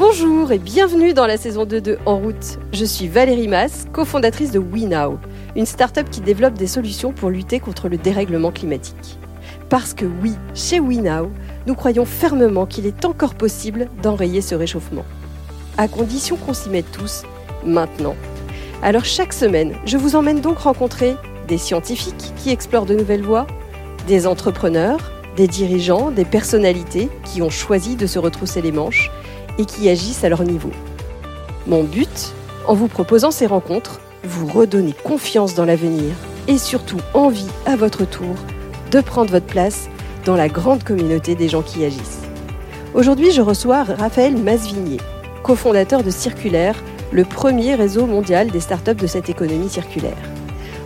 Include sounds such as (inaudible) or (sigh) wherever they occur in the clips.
Bonjour et bienvenue dans la saison 2 de En route. Je suis Valérie Mass, cofondatrice de WeNow, une start-up qui développe des solutions pour lutter contre le dérèglement climatique. Parce que oui, chez WeNow, nous croyons fermement qu'il est encore possible d'enrayer ce réchauffement. À condition qu'on s'y mette tous, maintenant. Alors chaque semaine, je vous emmène donc rencontrer des scientifiques qui explorent de nouvelles voies, des entrepreneurs, des dirigeants, des personnalités qui ont choisi de se retrousser les manches et qui agissent à leur niveau. Mon but, en vous proposant ces rencontres, vous redonner confiance dans l'avenir et surtout envie à votre tour de prendre votre place dans la grande communauté des gens qui agissent. Aujourd'hui, je reçois Raphaël Masvigné, cofondateur de Circulaire, le premier réseau mondial des startups de cette économie circulaire.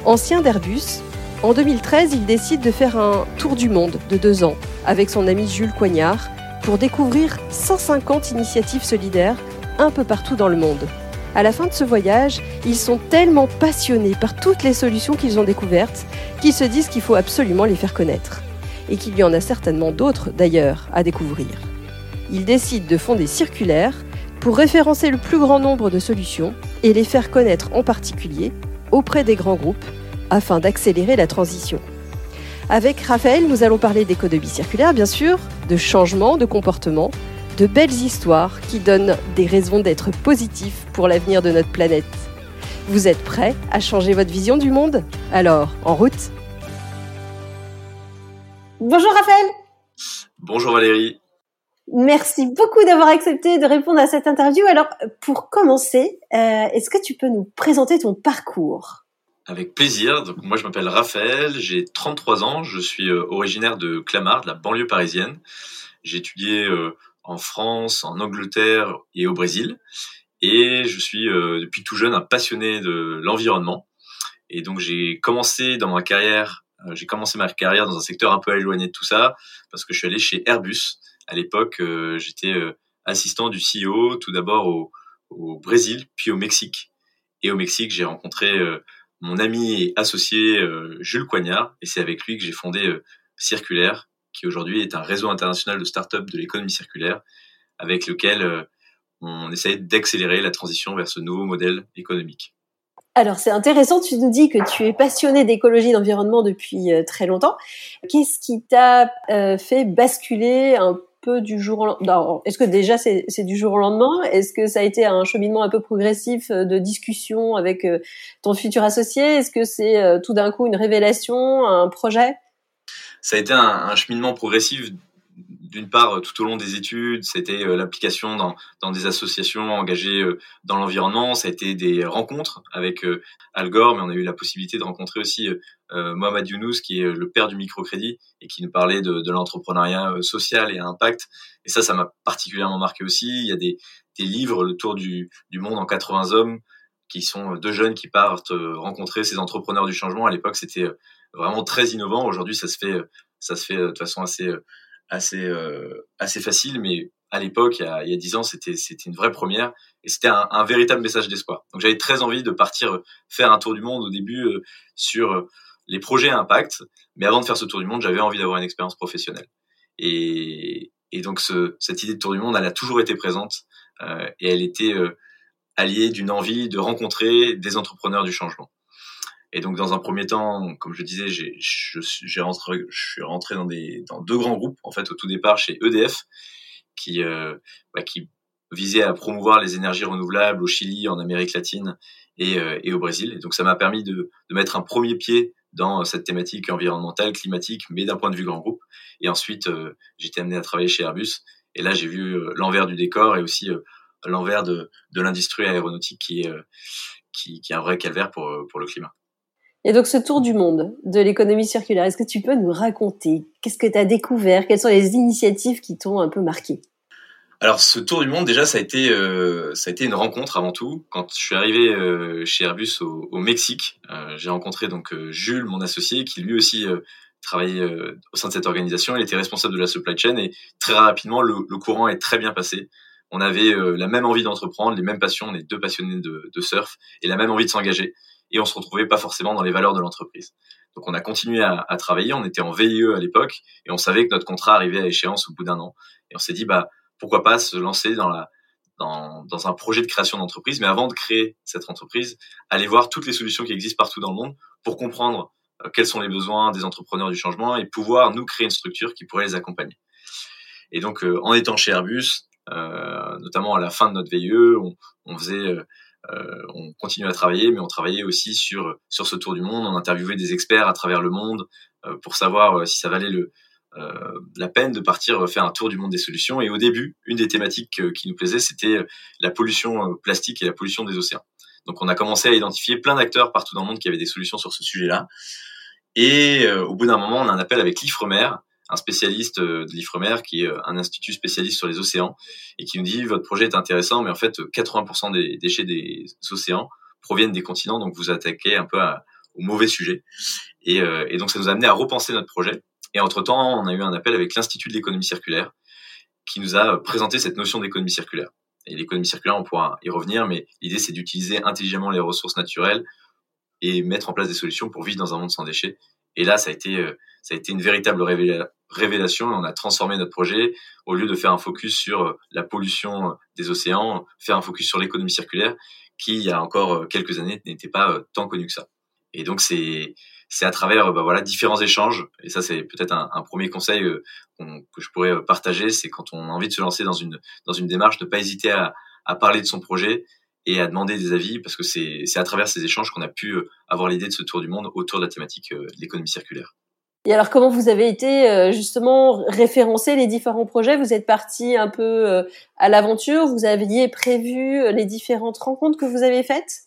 Ancien d'Airbus, en 2013, il décide de faire un tour du monde de deux ans avec son ami Jules Coignard pour découvrir 150 initiatives solidaires un peu partout dans le monde. À la fin de ce voyage, ils sont tellement passionnés par toutes les solutions qu'ils ont découvertes qu'ils se disent qu'il faut absolument les faire connaître. Et qu'il y en a certainement d'autres, d'ailleurs, à découvrir. Ils décident de fonder Circulaire pour référencer le plus grand nombre de solutions et les faire connaître en particulier auprès des grands groupes afin d'accélérer la transition. Avec Raphaël, nous allons parler d'économie circulaire, bien sûr, de changement de comportement, de belles histoires qui donnent des raisons d'être positifs pour l'avenir de notre planète. Vous êtes prêts à changer votre vision du monde? Alors, en route. Bonjour Raphaël. Bonjour Valérie. Merci beaucoup d'avoir accepté de répondre à cette interview. Alors, pour commencer, euh, est-ce que tu peux nous présenter ton parcours? Avec plaisir. Donc, moi, je m'appelle Raphaël, j'ai 33 ans, je suis euh, originaire de Clamart, de la banlieue parisienne. J'ai étudié euh, en France, en Angleterre et au Brésil. Et je suis euh, depuis tout jeune un passionné de l'environnement. Et donc, j'ai commencé dans ma carrière, j'ai commencé ma carrière dans un secteur un peu éloigné de tout ça, parce que je suis allé chez Airbus. À l'époque, j'étais assistant du CEO, tout d'abord au, au, Brésil, puis au Mexique. Et au Mexique, j'ai rencontré mon ami et associé euh, Jules Coignard, et c'est avec lui que j'ai fondé euh, Circulaire, qui aujourd'hui est un réseau international de start-up de l'économie circulaire, avec lequel euh, on essaye d'accélérer la transition vers ce nouveau modèle économique. Alors c'est intéressant, tu nous dis que tu es passionné d'écologie et d'environnement depuis très longtemps. Qu'est-ce qui t'a fait basculer un du jour au lendemain. Est-ce que déjà c'est du jour au lendemain? Est-ce que ça a été un cheminement un peu progressif euh, de discussion avec euh, ton futur associé? Est-ce que c'est euh, tout d'un coup une révélation, un projet? Ça a été un cheminement progressif d'une part, euh, tout au long des études, c'était euh, l'application dans, dans, des associations engagées euh, dans l'environnement, ça a été des rencontres avec Al Gore, mais on a eu la possibilité de rencontrer aussi Mohamed Younous, qui est le père du microcrédit et qui nous parlait de, l'entrepreneuriat social et impact. Et ça, ça m'a particulièrement marqué aussi. Il y a des, des livres, Le Tour du, du, monde en 80 hommes, qui sont deux jeunes qui partent rencontrer ces entrepreneurs du changement. À l'époque, c'était vraiment très innovant. Aujourd'hui, ça se fait, ça se fait de façon assez assez euh, assez facile, mais à l'époque, il y a, 10 ans, c'était une vraie première et c'était un, un, véritable message d'espoir. Donc j'avais très envie de partir euh, faire un tour du monde au début euh, sur les projets impact, mais avant de faire ce tour du monde, j'avais envie d'avoir une expérience professionnelle. Et, et donc ce, cette idée de tour du monde, elle a toujours été présente euh, et elle était alliée d'une envie de rencontrer des entrepreneurs du changement. Et donc, dans un premier temps, comme je disais, j'ai, je, j'ai suis rentré dans, des, dans deux grands groupes, en fait, au tout départ chez EDF, qui, euh, bah, qui visait à promouvoir les énergies renouvelables au Chili, en Amérique latine et, euh, et au Brésil. Et donc, ça m'a permis de, mettre un premier pied dans cette thématique environnementale, climatique, mais d'un point de vue grand groupe. Et ensuite, euh, j'étais amené à travailler chez Airbus. Et là, j'ai vu euh, l'envers du décor et aussi euh, l'envers de, de l'industrie aéronautique qui est, qui est un vrai calvaire pour, pour le climat. Et donc ce tour du monde de l'économie circulaire, est-ce que tu peux nous raconter Qu'est-ce que tu as découvert? Quelles sont les initiatives qui t'ont un peu marqué? Alors ce tour du monde déjà ça a été euh, ça a été une rencontre avant tout. Quand je suis arrivé euh, chez Airbus au, Mexique euh, j'ai rencontré donc Jules mon associé qui lui aussi travaillait au sein de cette organisation. Il était responsable de la supply chain et très rapidement le, courant est très bien passé. On avait la même envie d'entreprendre les mêmes passions. On est deux passionnés de surf et la même envie de s'engager et on se retrouvait pas forcément dans les valeurs de l'entreprise. Donc on a continué à, travailler, on était en VIE à l'époque et on savait que notre contrat arrivait à échéance au bout d'un an et on s'est dit bah pourquoi pas se lancer dans la dans, dans un projet de création d'entreprise, mais avant de créer cette entreprise, aller voir toutes les solutions qui existent partout dans le monde pour comprendre euh, quels sont les besoins des entrepreneurs du changement et pouvoir nous créer une structure qui pourrait les accompagner. Et donc, euh, en étant chez Airbus, euh, notamment à la fin de notre VIE, on faisait, on continuait à travailler, mais on travaillait aussi sur sur ce tour du monde. On interviewait des experts à travers le monde pour savoir si ça valait le la peine de partir faire un tour du monde des solutions. Et au début, une des thématiques qui nous plaisait, c'était la pollution plastique et la pollution des océans. Donc on a commencé à identifier plein d'acteurs partout dans le monde qui avaient des solutions sur ce sujet-là. Et euh, au bout d'un moment, on a un appel avec l'IFREMER, un spécialiste euh, de l'IFREMER qui est euh, un institut spécialiste sur les océans et qui nous dit votre projet est intéressant, mais en fait 80% des déchets des océans proviennent des continents, donc vous attaquez un peu au mauvais sujet. Et, et, donc ça nous a amené à repenser notre projet. Et entre-temps, on a eu un appel avec l'Institut de l'économie circulaire qui nous a présenté cette notion d'économie circulaire. Et l'économie circulaire, on pourra y revenir, mais l'idée c'est d'utiliser intelligemment les ressources naturelles et mettre en place des solutions pour vivre dans un monde sans déchets. Et là, ça a été, euh, ça a été une véritable révélation. On a transformé notre projet. Au lieu de faire un focus sur euh, la pollution euh, des océans, faire un focus sur l'économie circulaire, qui, il y a encore quelques années, n'était pas tant connu que ça. Et donc, c'est, c'est à travers bah, voilà différents échanges et ça c'est peut-être un, premier conseil que je pourrais partager c'est quand on a envie de se lancer dans une dans une démarche de pas hésiter à, à parler de son projet et à demander des avis parce que c'est à travers ces échanges qu'on a pu euh, avoir l'idée de ce tour du monde autour de la thématique euh, de l'économie circulaire. Et alors, comment vous avez été euh, justement référencer les différents projets? Vous êtes parti un peu à l'aventure. Vous aviez prévu les différentes rencontres que vous avez faites?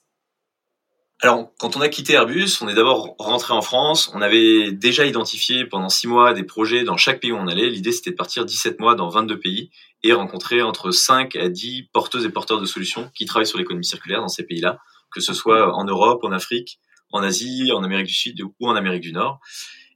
Alors, quand on a quitté Airbus, on est d'abord rentré en France. On avait déjà identifié pendant six mois des projets dans chaque pays où on allait. L'idée, c'était de partir 17 mois dans 22 pays et rencontrer entre 5 à 10 porteuses et porteurs de solutions qui travaillent sur l'économie circulaire dans ces pays-là, que ce soit en Europe, en Afrique, en Asie, en Amérique du Sud ou en Amérique du Nord.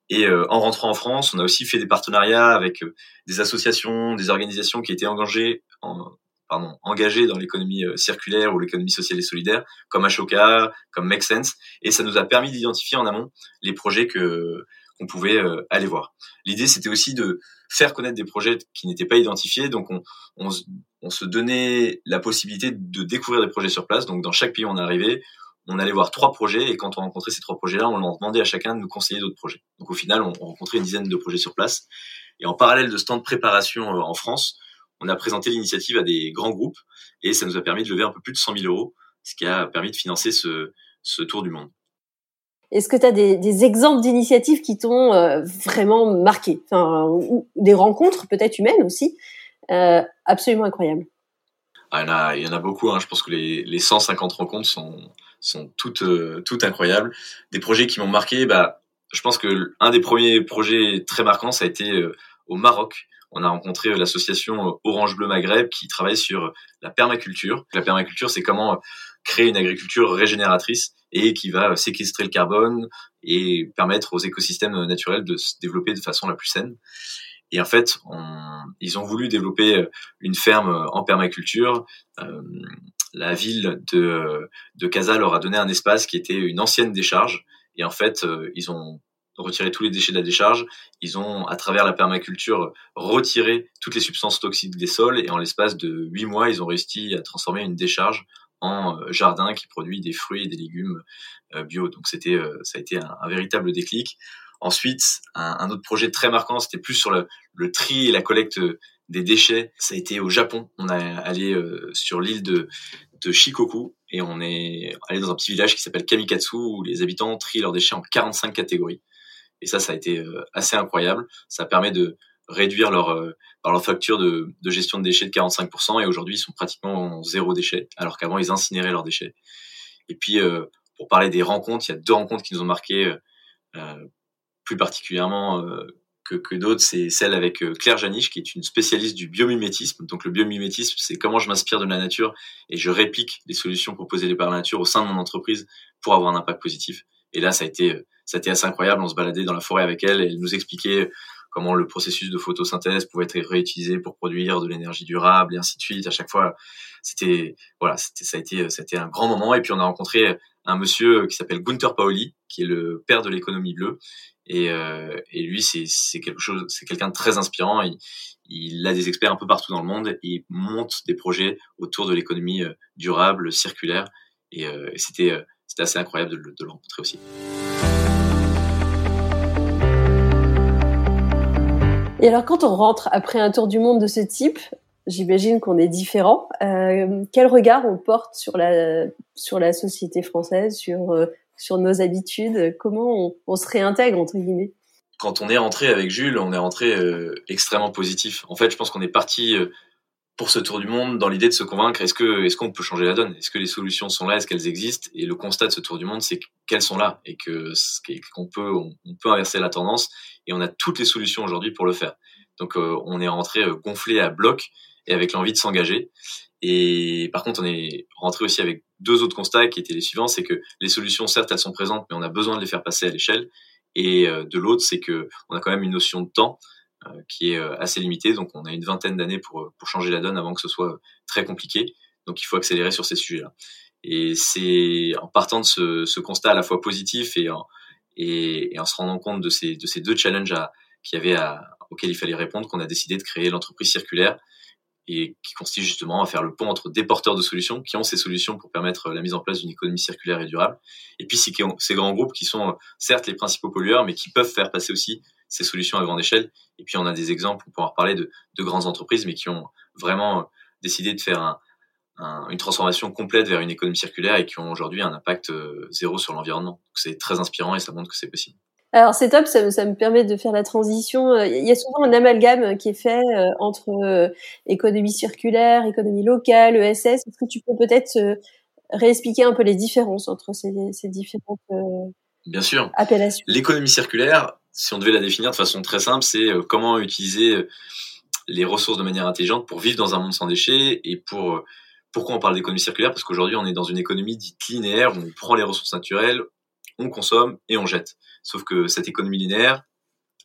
Et euh, en rentrant en France, on a aussi fait des partenariats avec euh, des associations, des organisations qui étaient engagées en, pardon, engagés dans l'économie euh, circulaire ou l'économie sociale et solidaire, comme Ashoka, comme Make Sense, et ça nous a permis d'identifier en amont les projets que qu'on pouvait euh, aller voir. L'idée, c'était aussi de faire connaître des projets qui n'étaient pas identifiés, donc on, on, se donnait la possibilité de découvrir des projets sur place. Donc dans chaque pays où on arrivé, on allait voir trois projets, et quand on rencontrait ces trois projets-là, on leur demandait à chacun de nous conseiller d'autres projets. Donc au final, on, on rencontrait une dizaine de projets sur place. Et en parallèle de ce temps de préparation euh, en France, on a présenté l'initiative à des grands groupes et ça nous a permis de lever un peu plus de 100 000 euros, ce qui a permis de financer ce, ce tour du monde. Est-ce que tu as des, des, exemples d'initiatives qui t'ont euh, vraiment marqué? Enfin, ou Des rencontres peut-être humaines aussi, euh, absolument incroyables ah, il, y en a, il y en a beaucoup, hein. je pense que les, les 150 rencontres sont, sont toutes, euh, toutes incroyables. Des projets qui m'ont marqué, bah, je pense que un des premiers projets très marquants, ça a été au Maroc on a rencontré euh, l'association euh, Orange Bleu Maghreb qui travaille sur euh, la permaculture. La permaculture, c'est comment créer une agriculture régénératrice et qui va séquestrer le carbone et permettre aux écosystèmes naturels de se développer de façon la plus saine. Et en fait, ils ont voulu développer une ferme en permaculture. la ville de, de Casa leur a donné un espace qui était une ancienne décharge. Et en fait, ils ont retirer tous les déchets de la décharge. Ils ont, à travers la permaculture, retiré toutes les substances toxiques des sols et en l'espace de huit mois, ils ont réussi à transformer une décharge en euh, jardin qui produit des fruits et des légumes euh, bio. Donc c'était, euh, ça a été un, véritable déclic. Ensuite, un, autre projet très marquant, c'était plus sur le, tri et la collecte des déchets. Ça a été au Japon. On a allé sur l'île de, de Shikoku et on est allé dans un petit village qui s'appelle Kamikatsu où les habitants trient leurs déchets en 45 catégories. Et ça, ça a été euh, assez incroyable. Ça permet de réduire leur, euh, leur facture de, de, gestion de déchets de 45%. Et aujourd'hui, ils sont pratiquement en zéro déchet, alors qu'avant, ils incinéraient leurs déchets. Et puis, euh, pour parler des rencontres, il y a deux rencontres qui nous ont marqué plus particulièrement que, que d'autres. C'est celle avec Claire Janiche, qui est une spécialiste du biomimétisme. Donc, le biomimétisme, c'est comment je m'inspire de la nature et je réplique les solutions proposées par la nature au sein de mon entreprise pour avoir un impact positif. Et là, ça a été été assez incroyable. On se baladait dans la forêt avec elle et elle nous expliquait comment le processus de photosynthèse pouvait être réutilisé pour produire de l'énergie durable et ainsi de suite. À chaque fois, c'était voilà, c'était ça a été un grand moment. Et puis on a rencontré un monsieur qui s'appelle Gunther Paoli, qui est le père de l'économie bleue Et, et lui, c'est quelque chose, c'est quelqu'un de très inspirant. Il, a des experts un peu partout dans le monde. Et il monte des projets autour de l'économie durable, circulaire. Et, et c'était c'était assez incroyable de le rencontrer aussi. Et alors, quand on rentre après un tour du monde de ce type, j'imagine qu'on est différent. Euh, quel regard on porte sur la sur la société française, sur euh, sur nos habitudes? Comment on, se réintègre entre guillemets? Quand on est rentré avec Jules, on est rentré euh, extrêmement positif. En fait, je pense qu'on est parti pour ce tour du monde dans l'idée de se convaincre est-ce que est-ce qu'on peut changer la donne? Est-ce que les solutions sont là? Est-ce qu'elles existent? Et le constat de ce tour du monde, c'est qu'elles sont là et que qu'on peut on, peut inverser la tendance et on a toutes les solutions aujourd'hui pour le faire. Donc euh, on est rentré euh, gonflé à bloc et avec l'envie de s'engager. Et par contre, on est rentré aussi avec deux autres constats qui étaient les suivants, c'est que les solutions, certes, elles sont présentes, mais on a besoin de les faire passer à l'échelle. Et euh, de l'autre, c'est que on a quand même une notion de temps qui est assez limitée. Donc, on a une vingtaine d'années pour pour changer la donne avant que ce soit très compliqué. Donc, il faut accélérer sur ces sujets-là. Et c'est en partant de ce, constat à la fois positif et en, et, en se rendant compte de ces, de ces deux challenges avait auxquels il fallait répondre qu'on a décidé de créer l'entreprise circulaire et qui consiste justement à faire le pont entre des porteurs de solutions qui ont ces solutions pour permettre la mise en place d'une économie circulaire et durable, et puis ces grands groupes qui sont certes les principaux pollueurs, mais qui peuvent faire passer aussi ces solutions à grande échelle. Et puis on a des exemples, on en reparler de, de grandes entreprises, mais qui ont vraiment décidé de faire un, une transformation complète vers une économie circulaire et qui ont aujourd'hui un impact euh, zéro sur l'environnement. C'est très inspirant et ça montre que c'est possible. Alors c'est top, ça, ça, me permet de faire la transition. Euh, il y a souvent un amalgame qui est fait euh, entre économie circulaire, économie locale, ESS. Est-ce que tu peux peut-être réexpliquer un peu les différences entre ces, ces différentes Bien sûr. appellations? L'économie circulaire, si on devait la définir de façon très simple, c'est comment utiliser les ressources de manière intelligente pour vivre dans un monde sans déchets et pour pourquoi on parle d'économie circulaire? Parce qu'aujourd'hui, on est dans une économie dite linéaire où on prend les ressources naturelles, on consomme et on jette. Sauf que cette économie linéaire,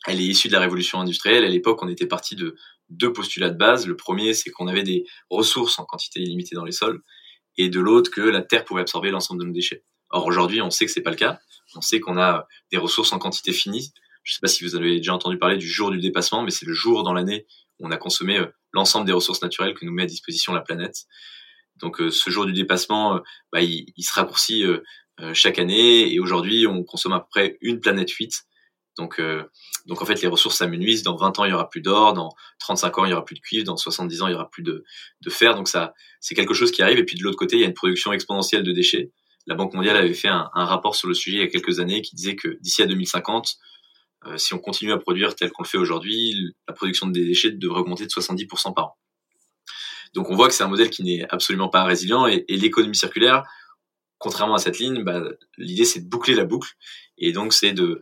elle est issue de la révolution industrielle. À l'époque, on était parti de deux postulats de base. Le premier, c'est qu'on avait des ressources en quantité illimitée dans les sols, et de l'autre, que la Terre pouvait absorber l'ensemble de nos déchets. Or, aujourd'hui, on sait que c'est pas le cas. On sait qu'on a des ressources en quantité finie. Je sais pas si vous avez déjà entendu parler du jour du dépassement, mais c'est le jour dans l'année où on a consommé euh, l'ensemble des ressources naturelles que nous met à disposition la planète. Donc euh, ce jour du dépassement, euh, bah, il, se raccourcit chaque année et aujourd'hui on consomme à peu près une planète 8. Donc, donc en fait les ressources s'amenuisent. Dans 20 ans il y aura plus d'or, dans 35 ans il y aura plus de cuivre, dans 70 ans il y aura plus de, de fer. Donc ça c'est quelque chose qui arrive. Et puis de l'autre côté il y a une production exponentielle de déchets. La Banque mondiale avait fait un rapport sur le sujet il y a quelques années qui disait que d'ici à 2050 si on continue à produire tel qu'on le fait aujourd'hui, la production de déchets devrait augmenter de 70% par an. Donc on voit que c'est un modèle qui n'est absolument pas résilient et, l'économie circulaire, contrairement à cette ligne, bah, l'idée c'est de boucler la boucle et donc c'est de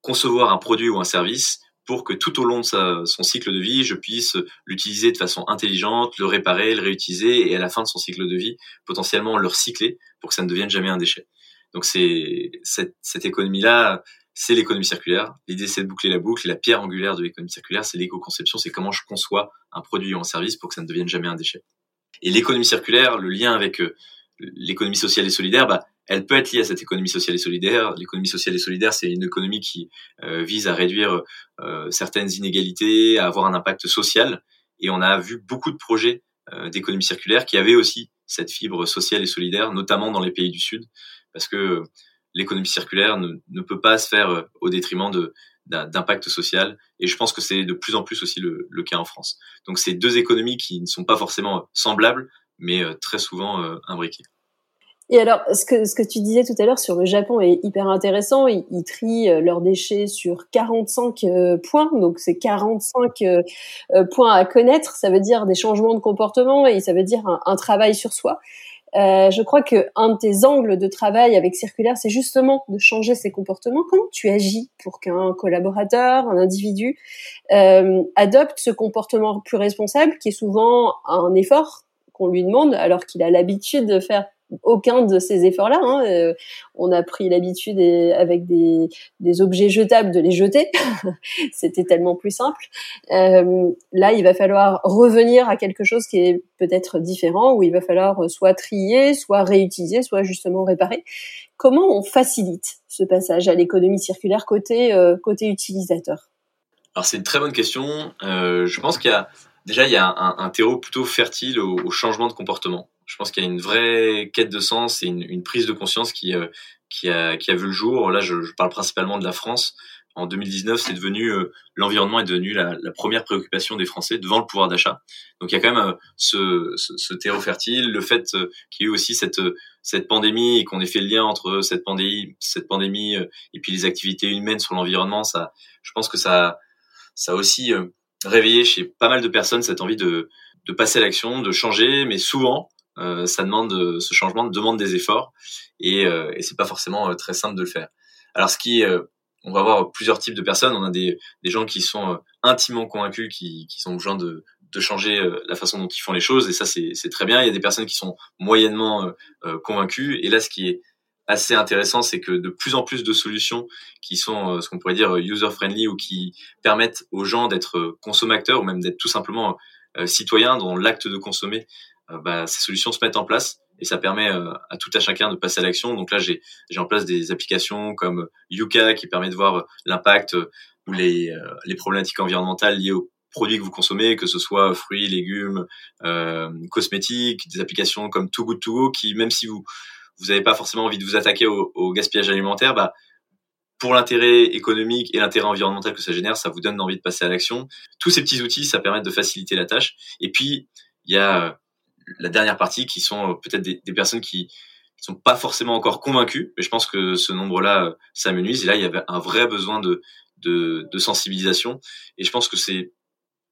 concevoir un produit ou un service pour que tout au long de son cycle de vie, je puisse l'utiliser de façon intelligente, le réparer, le réutiliser et à la fin de son cycle de vie, potentiellement le recycler pour que ça ne devienne jamais un déchet. Donc c'est cette, cette économie-là, c'est l'économie circulaire. L'idée, c'est de boucler la boucle. la pierre angulaire de l'économie circulaire, c'est l'éco-conception. C'est comment je conçois un produit ou un service pour que ça ne devienne jamais un déchet. Et l'économie circulaire, le lien avec euh, l'économie sociale et solidaire, bah, elle peut être liée à cette économie sociale et solidaire. L'économie sociale et solidaire, c'est une économie qui euh, vise à réduire euh, certaines inégalités, à avoir un impact social. Et on a vu beaucoup de projets d'économie circulaire qui avaient aussi cette fibre sociale et solidaire, notamment dans les pays du Sud, parce que l'économie circulaire ne, ne, peut pas se faire euh, au détriment de d'impact social et je pense que c'est de plus en plus aussi le, le, cas en France. Donc c'est deux économies qui ne sont pas forcément semblables mais euh, très souvent euh, imbriquées. Et alors, ce que, ce que tu disais tout à l'heure sur le Japon est hyper intéressant. Ils, trient leurs déchets sur 45 points, donc c'est 45 points à connaître. Ça veut dire des changements de comportement et ça veut dire un travail sur soi. Euh, je crois que un de tes angles de travail avec Circulaire, c'est justement de changer ses comportements. Comment tu agis pour qu'un collaborateur, un individu, euh, adopte ce comportement plus responsable, qui est souvent un effort qu'on lui demande, alors qu'il a l'habitude de faire aucun de ces efforts-là. Hein. Euh, on a pris l'habitude avec des, objets jetables de les jeter. (laughs) C'était tellement plus simple. Euh, là, il va falloir revenir à quelque chose qui est peut-être différent, où il va falloir soit trier, soit réutiliser, soit justement réparer. Comment on facilite ce passage à l'économie circulaire côté, euh, côté utilisateur? Alors c'est une très bonne question. Je pense qu'il y a déjà il y a un, terreau plutôt fertile au, changement de comportement. Je pense qu'il y a une vraie quête de sens et une, une prise de conscience qui, euh, qui, a, qui a vu le jour. Là, je, je parle principalement de la France. En 2019, c'est devenu euh, l'environnement est devenu la, la, première préoccupation des Français devant le pouvoir d'achat. Donc il y a quand même euh, ce, ce, terreau fertile, le fait qu'il y ait eu aussi cette cette pandémie et qu'on ait fait le lien entre cette pandémie, cette pandémie et puis les activités humaines sur l'environnement. Ça, je pense que ça ça a aussi réveillé chez pas mal de personnes cette envie de, de passer à l'action, de changer, mais souvent, euh, ça demande ce changement demande des efforts et, euh, et c'est pas forcément euh, très simple de le faire. Alors ce qui euh, on va avoir plusieurs types de personnes. On a des, gens qui sont intimement convaincus, qui, qui sont besoin de, changer la façon dont ils font les choses, et ça c'est très bien. Il y a des personnes qui sont moyennement euh, convaincues, et là ce qui est assez intéressant, c'est que de plus en plus de solutions qui sont ce qu'on pourrait dire user-friendly ou qui permettent aux gens d'être consommateurs ou même d'être tout simplement citoyens dans l'acte de consommer euh, bah, ces solutions se mettent en place et ça permet euh, à tout à chacun de passer à l'action. Donc là, j'ai en place des applications comme Yuka qui permet de voir l'impact ou les, euh, problématiques environnementales liées aux produits que vous consommez, que ce soit fruits, légumes, euh, cosmétiques, des applications comme Too Good To Go qui, même si vous vous n'avez pas forcément envie de vous attaquer au, au gaspillage alimentaire, bah, pour l'intérêt économique et l'intérêt environnemental que ça génère, ça vous donne envie de passer à l'action. Tous ces petits outils, ça permet de faciliter la tâche. Et puis, il y a la dernière partie qui sont euh, peut-être des, personnes qui ne sont pas forcément encore convaincues, mais je pense que ce nombre-là euh, s'amenuise. Et là, il y avait un vrai besoin de, sensibilisation. Et je pense que c'est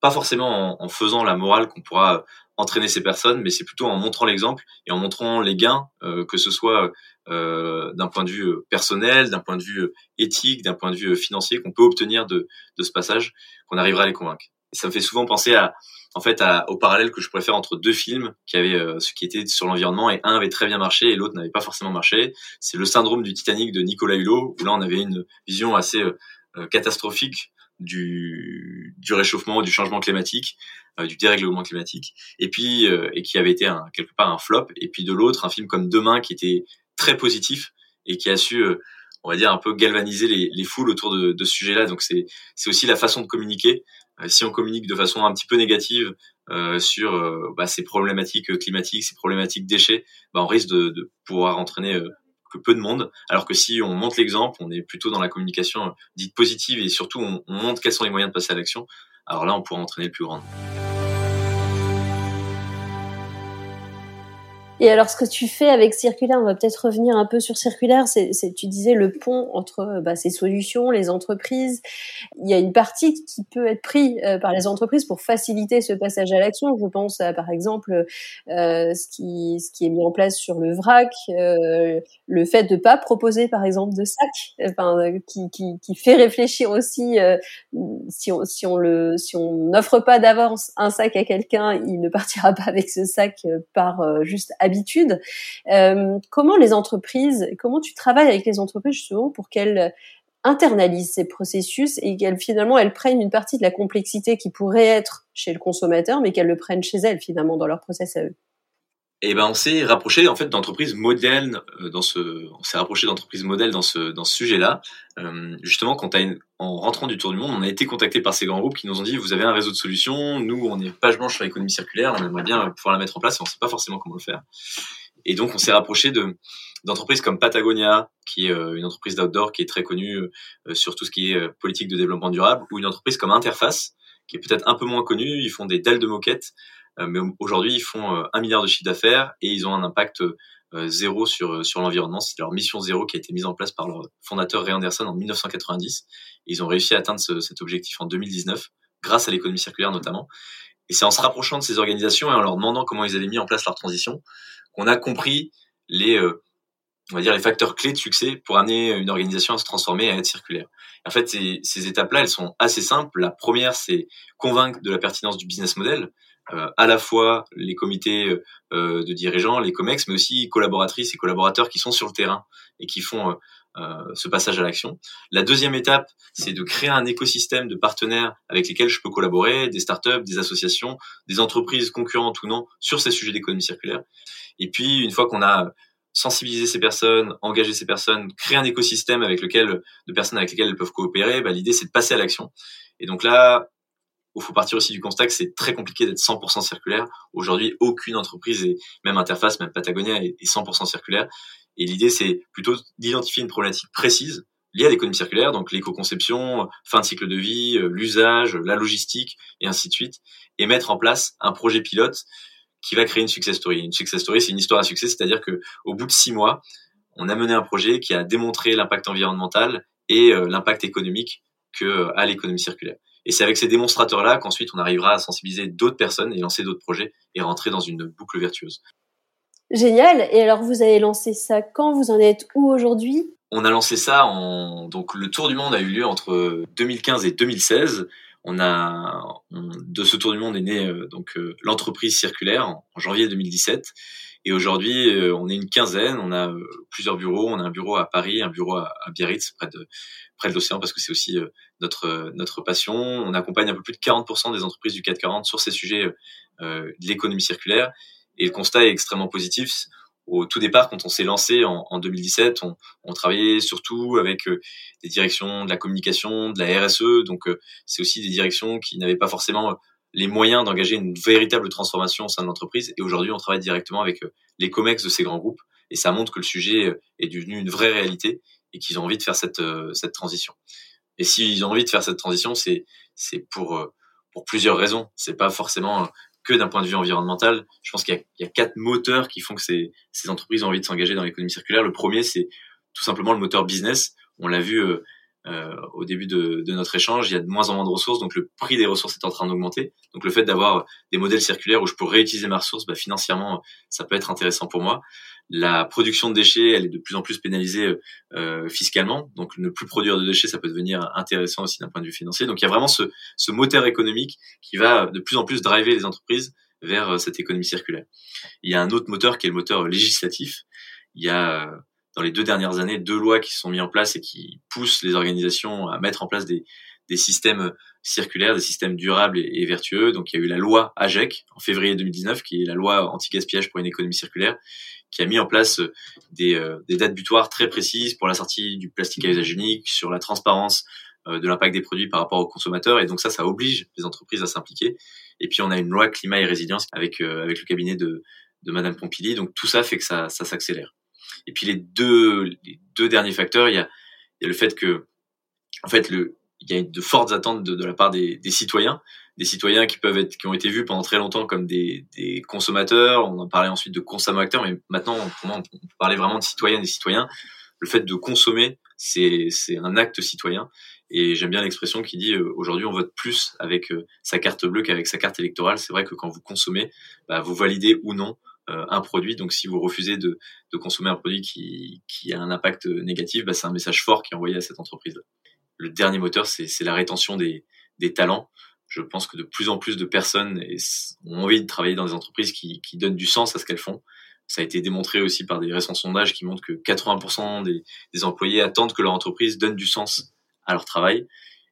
pas forcément en, faisant la morale qu'on pourra entraîner ces personnes, mais c'est plutôt en montrant l'exemple et en montrant les gains, euh, que ce soit euh, d'un point de vue personnel, d'un point de vue éthique, d'un point de vue financier, qu'on peut obtenir de ce passage, qu'on arrivera à les convaincre. Ça me fait souvent penser à, en fait à, au parallèle que je pourrais faire entre deux films qui avaient euh, ce qui était sur l'environnement et un avait très bien marché et l'autre n'avait pas forcément marché. C'est le syndrome du Titanic de Nicolas Hulot où là on avait une vision assez euh, euh, catastrophique du, du réchauffement, du changement climatique, du dérèglement climatique, et puis et qui avait été un, quelque part un flop. Et puis de l'autre, un film comme Demain qui était très positif et qui a su on va dire un peu galvaniser les, les foules autour de, de ce sujet-là. Donc c'est aussi la façon de communiquer. Euh, si on communique de façon un petit peu négative euh, sur euh, bah, ces problématiques climatiques, ces problématiques déchets, bah, on risque de, pouvoir entraîner que peu de monde. Alors que si on montre l'exemple, on est plutôt dans la communication dite positive et surtout on, on montre quels sont les moyens de passer à l'action. Alors là, on pourra entraîner le plus grand. Et alors, ce que tu fais avec Circulaire, on va peut-être revenir un peu sur Circulaire, c'est, tu disais le pont entre bah, ces solutions, les entreprises. Il y a une partie qui peut être prise euh, par les entreprises pour faciliter ce passage à l'action. Je pense à, par exemple, euh, ce, qui, ce qui est mis en place sur le vrac, euh, le fait de pas proposer, par exemple, de sac, enfin, qui, qui, qui fait réfléchir aussi. Euh, si on si on si on n'offre pas d'avance un sac à quelqu'un, il ne partira pas avec ce sac par juste habitude. Euh, comment les entreprises, comment tu travailles avec les entreprises justement pour qu'elles internalisent ces processus et qu'elles finalement elles prennent une partie de la complexité qui pourrait être chez le consommateur, mais qu'elles le prennent chez elles finalement dans leur process à eux? Et eh ben on s'est rapproché en fait d'entreprises modèles euh, dans ce, on s'est rapproché d'entreprises modèles dans ce dans ce sujet-là. Euh, justement, quand en rentrant du tour du monde, on a été contacté par ces grands groupes qui nous ont dit vous avez un réseau de solutions, nous on est page blanche sur l'économie circulaire, on aimerait bien pouvoir la mettre en place, et on sait pas forcément comment le faire. Et donc on s'est rapproché de d'entreprises comme Patagonia, qui est euh, une entreprise d'outdoor qui est très connue euh, sur tout ce qui est politique de développement durable, ou une entreprise comme Interface, qui est peut-être un peu moins connue. Ils font des dalles de moquettes mais aujourd'hui, ils font euh, un milliard de chiffre d'affaires et ils ont un impact euh, zéro sur sur l'environnement. C'est leur mission zéro qui a été mise en place par leur fondateur Ray Anderson en 1990. ils ont réussi à atteindre cet objectif en 2019 grâce à l'économie circulaire notamment. Et c'est en se rapprochant de ces organisations et en leur demandant comment ils avaient mis en place leur transition qu'on a compris les on va dire les facteurs clés de succès pour amener une organisation à se transformer et à être circulaire. En fait, ces étapes-là, elles sont assez simples. La première, c'est convaincre de la pertinence du business model. À la fois les comités de dirigeants, les COMEX, mais aussi collaboratrices et collaborateurs qui sont sur le terrain et qui font ce passage à l'action. La deuxième étape, c'est de créer un écosystème de partenaires avec lesquels je peux collaborer, des startups, des associations, des entreprises concurrentes ou non sur ces sujets d'économie circulaire. Et puis, une fois qu'on a sensibiliser ces personnes, engager ces personnes, créer un écosystème avec lequel de personnes avec lesquelles elles peuvent coopérer, bah, l'idée c'est de passer à l'action. Et donc là, il faut partir aussi du constat que c'est très compliqué d'être 100% circulaire. Aujourd'hui, aucune entreprise et même Interface, même Patagonia est 100% circulaire. Et l'idée c'est plutôt d'identifier une problématique précise liée à l'économie circulaire, donc l'éco-conception, fin de cycle de vie, euh, l'usage, la logistique et ainsi de suite, et mettre en place un projet pilote qui va créer une success story. Une success story, c'est une histoire à succès, c'est-à-dire que au bout de six mois, on a mené un projet qui a démontré l'impact environnemental et euh, l'impact économique que euh, a l'économie circulaire. Et c'est avec ces démonstrateurs-là qu'ensuite on arrivera à sensibiliser d'autres personnes et lancer d'autres projets et rentrer dans une boucle vertueuse. Génial. Et alors vous avez lancé ça quand? Vous en êtes où aujourd'hui? On a lancé ça en donc le tour du monde a eu lieu entre 2015 et 2016 on a de ce tour du monde est né euh, donc euh, l'entreprise circulaire en, janvier 2017 et aujourd'hui euh, on est une quinzaine, on a plusieurs bureaux, on a un bureau à Paris, un bureau à, Biarritz près de l'océan parce que c'est aussi notre notre passion. On accompagne un peu plus de 40% des entreprises du 440 sur ces sujets de l'économie circulaire et le constat est extrêmement positif au tout départ, quand on s'est lancé en, en 2017, on, travaillait surtout avec euh, des directions de la communication, de la RSE. Donc, euh, c'est aussi des directions qui n'avaient pas forcément euh, les moyens d'engager une véritable transformation au sein de l'entreprise. Et aujourd'hui, on travaille directement avec les COMEX de ces grands groupes. Et ça montre que le sujet est devenu une vraie réalité et qu'ils ont envie de faire cette, cette transition. Et s'ils ont envie de faire cette transition, c'est c'est pour pour plusieurs raisons. C'est pas forcément que d'un point de vue environnemental. Je pense qu'il y, a quatre moteurs qui font que ces, ces entreprises ont envie de s'engager dans l'économie circulaire. Le premier, c'est tout simplement le moteur business. On l'a vu euh, euh, au début de, de, notre échange, il y a de moins en moins de ressources, donc le prix des ressources est en train d'augmenter. Donc le fait d'avoir des modèles circulaires où je peux réutiliser ma ressource, bah, financièrement, ça peut être intéressant pour moi. La production de déchets, elle est de plus en plus pénalisée euh, fiscalement, donc ne plus produire de déchets, ça peut devenir intéressant aussi d'un point de vue financier. Donc il y a vraiment ce, ce moteur économique qui va de plus en plus driver les entreprises vers euh, cette économie circulaire. Il y a un autre moteur qui est le moteur législatif. Il y a dans les deux dernières années deux lois qui sont mises en place et qui poussent les organisations à mettre en place des, des systèmes circulaires, des systèmes durables et, vertueux. Donc il y a eu la loi AGEC en février 2019, qui est la loi anti-gaspillage pour une économie circulaire, qui a mis en place euh, des, euh, des, dates butoirs très précises pour la sortie du plastique à usage unique, sur la transparence euh, de l'impact des produits par rapport aux consommateurs. Et donc ça, ça oblige les entreprises à s'impliquer. Et puis on a une loi climat et résilience avec, avec le cabinet de, de Madame Pompili. Donc tout ça fait que ça, ça s'accélère. Et puis les deux, derniers facteurs, il y a, le fait que, en fait, il y a de fortes attentes de, la part des, citoyens, des citoyens qui peuvent être, qui ont été vus pendant très longtemps comme des, consommateurs. On en parlait ensuite de consommateurs, mais maintenant, on peut parler vraiment de citoyennes et citoyens. Le fait de consommer, c'est, un acte citoyen. Et j'aime bien l'expression qui dit euh, aujourd'hui on vote plus avec euh, sa carte bleue qu'avec sa carte électorale. C'est vrai que quand vous consommez, bah, vous validez ou non un produit. Donc si vous refusez de, consommer un produit qui, a un impact négatif, bah, c'est un message fort qui est envoyé à cette entreprise. Le dernier moteur, c'est la rétention des, talents. Je pense que de plus en plus de personnes ont envie de travailler dans des entreprises qui, donnent du sens à ce qu'elles font. Ça a été démontré aussi par des récents sondages qui montrent que 80% des, employés attendent que leur entreprise donne du sens à leur travail.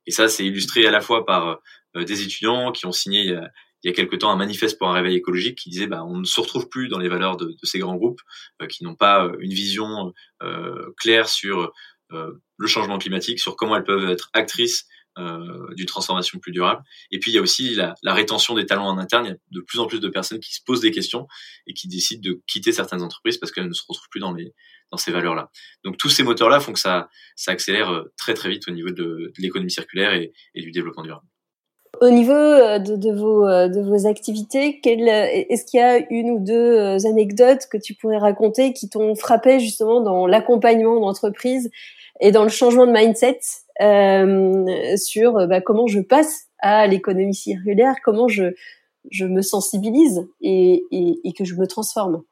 Et ça, c'est illustré à la fois par euh, des étudiants qui ont signé a quelque temps un manifeste pour un réveil écologique qui disait bah, on ne se retrouve plus dans les valeurs de, de ces grands groupes euh, qui n'ont pas euh, une vision euh, claire sur euh, le changement climatique, sur comment elles peuvent être actrices euh, d'une transformation plus durable. Et puis il y a aussi la, la, rétention des talents en interne. Il y a de plus en plus de personnes qui se posent des questions et qui décident de quitter certaines entreprises parce qu'elles ne se retrouvent plus dans les dans ces valeurs-là. Donc tous ces moteurs-là font que ça ça accélère très très vite au niveau de, de l'économie circulaire et, et du développement durable. Au niveau euh, de, de, vos, euh, de vos activités, est-ce qu'il y a une ou deux euh, anecdotes que tu pourrais raconter qui t'ont frappé justement dans l'accompagnement d'entreprise et dans le changement de mindset euh, sur bah, comment je passe à l'économie circulaire, comment je, me sensibilise et, que je me transforme?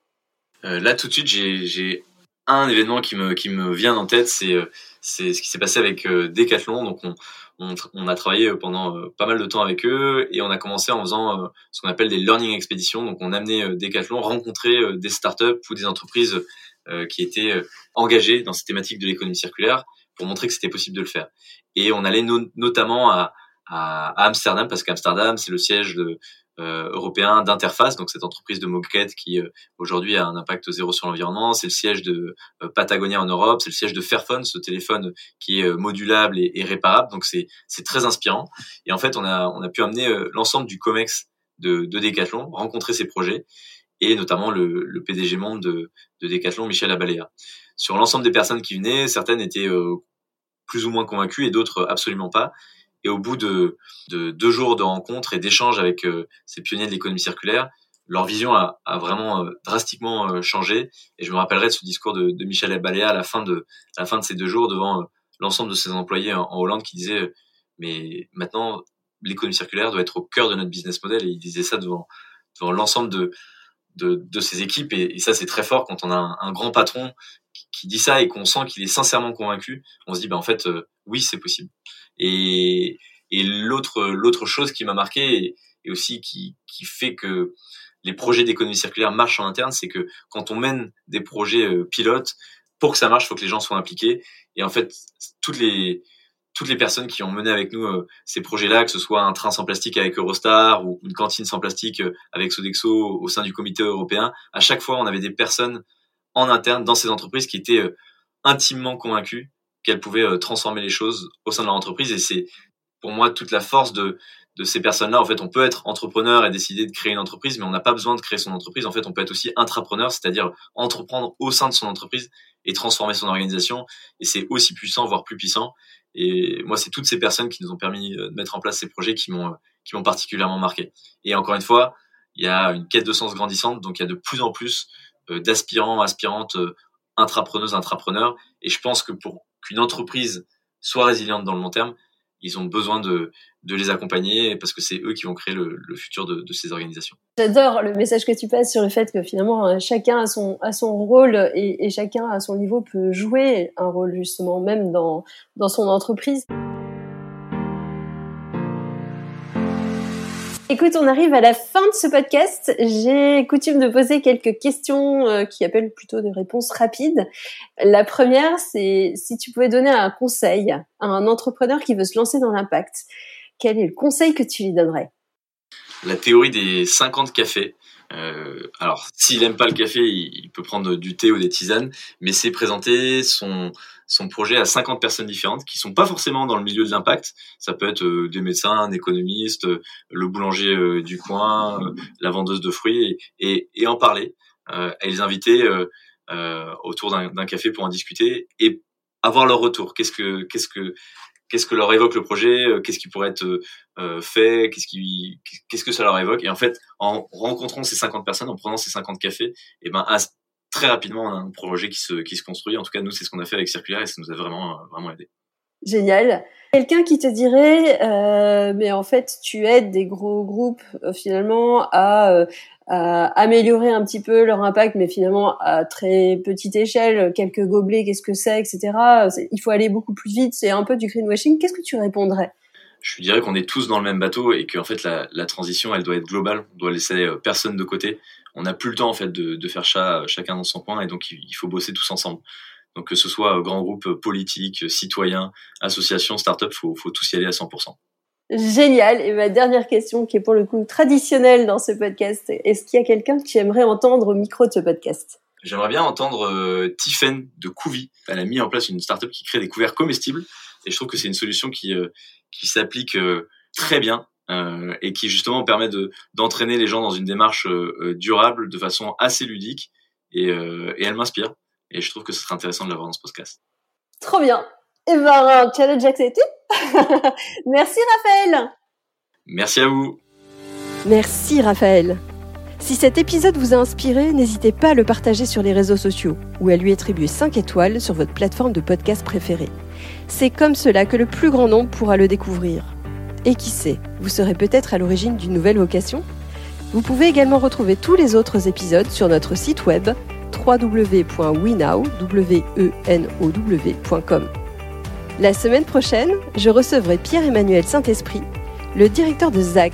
Euh, Là, tout de suite, j'ai un événement qui me, qui me vient en tête, c'est ce qui s'est passé avec Decathlon. Donc on, on, on, a travaillé pendant pas mal de temps avec eux et on a commencé en faisant ce qu'on appelle des learning expéditions. Donc on amenait Decathlon rencontrer des startups ou des entreprises qui étaient engagées dans ces thématiques de l'économie circulaire pour montrer que c'était possible de le faire. Et on allait notamment à, à, Amsterdam parce qu'Amsterdam c'est le siège de, euh, européen d'interface, donc cette entreprise de moquette qui euh, aujourd'hui a un impact zéro sur l'environnement. C'est le siège de euh, Patagonia en Europe, c'est le siège de Fairphone, ce téléphone qui est modulable et, réparable. Donc c'est très inspirant. Et en fait, on a on a pu amener l'ensemble du Comex de, de Decathlon, rencontrer ces projets et notamment le, le PDG monde de, de Decathlon, Michel Abaléa. Sur l'ensemble des personnes qui venaient, certaines étaient plus ou moins convaincues et d'autres absolument pas. Et au bout de, de deux jours de rencontres et d'échanges avec euh, ces pionniers de l'économie circulaire, leur vision a, vraiment euh, drastiquement euh, changé. Et je me rappellerai de ce discours de, Michel Baléa à la fin de, ces deux jours devant l'ensemble de ses employés en, Hollande qui disait mais maintenant l'économie circulaire doit être au cœur de notre business model. Et il disait ça devant, l'ensemble de, ses équipes. Et, ça, c'est très fort quand on a un, grand patron qui, qui, dit ça et qu'on sent qu'il est sincèrement convaincu. On se dit, bah, en fait, oui, c'est possible. Et, et l'autre l'autre chose qui m'a marqué et, aussi qui, qui fait que les projets d'économie circulaire marchent en interne, c'est que quand on mène des projets euh, pilotes, pour que ça marche, il faut que les gens soient impliqués. Et en fait, toutes les toutes les personnes qui ont mené avec nous euh, ces projets-là, que ce soit un train sans plastique avec Eurostar ou une cantine sans plastique euh, avec Sodexo au sein du comité européen, à chaque fois, on avait des personnes en interne dans ces entreprises qui étaient intimement convaincues qu'elles pouvaient transformer les choses au sein de leur entreprise. Et c'est pour moi toute la force de, de ces personnes-là. En fait, on peut être entrepreneur et décider de créer une entreprise, mais on n'a pas besoin de créer son entreprise. En fait, on peut être aussi intrapreneur, c'est-à-dire entreprendre au sein de son entreprise et transformer son organisation. Et c'est aussi puissant, voire plus puissant. Et moi, c'est toutes ces personnes qui nous ont permis euh, de mettre en place ces projets qui m'ont qui m'ont particulièrement marqué. Et encore une fois, il y a une quête de sens grandissante, donc il y a de plus en plus euh, d'aspirants, aspirantes, euh, intrapreneuses, intrapreneurs. Et je pense que pour qu'une entreprise soit résiliente dans le long terme, ils ont besoin de, de les accompagner parce que c'est eux qui vont créer le, le futur de, de, ces organisations. J'adore le message que tu passes sur le fait que finalement euh, chacun a son, a son rôle et, et chacun à son niveau peut jouer un rôle justement même dans, dans son entreprise. Écoute, on arrive à la fin de ce podcast. J'ai coutume de poser quelques questions euh, qui appellent plutôt des réponses rapides. La première, c'est si tu pouvais donner un conseil à un entrepreneur qui veut se lancer dans l'impact, quel est le conseil que tu lui donnerais? La théorie des 50 cafés. Euh, alors, s'il aime pas le café, il, peut prendre du thé ou des tisanes, mais c'est présenter son son projet à 50 personnes différentes qui sont pas forcément dans le milieu de l'impact. Ça peut être euh, des médecins, un économiste, euh, le boulanger euh, du coin, la vendeuse de fruits, et, et, en parler, et les inviter autour d'un café pour en discuter et avoir leur retour. Qu'est-ce que qu'est-ce que qu'est-ce que leur évoque le projet, qu'est-ce qui pourrait être fait, qu'est-ce qui qu'est-ce que ça leur évoque. Et en fait, en rencontrant ces 50 personnes, en prenant ces 50 cafés, et ben très rapidement, on a un projet qui se, qui se construit. En tout cas, nous, c'est ce qu'on a fait avec Circulaire et ça nous a vraiment, vraiment aidé. Génial. Quelqu'un qui te dirait, euh, mais en fait, tu aides des gros groupes euh, finalement à, euh, à, améliorer un petit peu leur impact, mais finalement à très petite échelle, quelques gobelets, qu'est-ce que c'est, etc. Il faut aller beaucoup plus vite. C'est un peu du greenwashing. Qu'est-ce que tu répondrais? Je dirais qu'on est tous dans le même bateau et qu'en fait la, transition elle doit être globale, on doit laisser personne de côté on n'a plus le temps en fait de, de faire chat, chacun dans son coin et donc il, faut bosser tous ensemble. Donc que ce soit grand groupe politique, citoyen, association, start-up, faut, faut tous y aller à 100%. Génial. Et ma dernière question, qui est pour le coup traditionnelle dans ce podcast, est-ce qu'il y a quelqu'un que tu aimerais entendre au micro de ce podcast? J'aimerais bien entendre euh, Tiffen de Couvi. Elle a mis en place une start-up qui crée des couverts comestibles et je trouve que c'est une solution qui, euh, qui s'applique euh, très bien euh, et qui justement permet de d'entraîner les gens dans une démarche euh, euh, durable de façon assez ludique et, et elle m'inspire et je trouve que ce serait intéressant de l'avoir dans ce podcast. Trop bien. Et eh ben challenge accepté. (laughs) Merci Raphaël. Merci à vous. Merci Raphaël. Si cet épisode vous a inspiré, n'hésitez pas à le partager sur les réseaux sociaux ou à lui attribuer 5 étoiles sur votre plateforme de podcast préférée. C'est comme cela que le plus grand nombre pourra le découvrir. Et qui sait, vous serez peut-être à l'origine d'une nouvelle vocation? Vous pouvez également retrouver tous les autres épisodes sur notre site web www.wenow.com. La semaine prochaine, je recevrai Pierre-Emmanuel Saint-Esprit, le directeur de ZAC,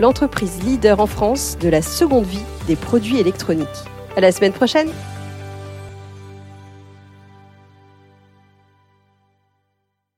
l'entreprise leader en France de la seconde vie des produits électroniques. À la semaine prochaine!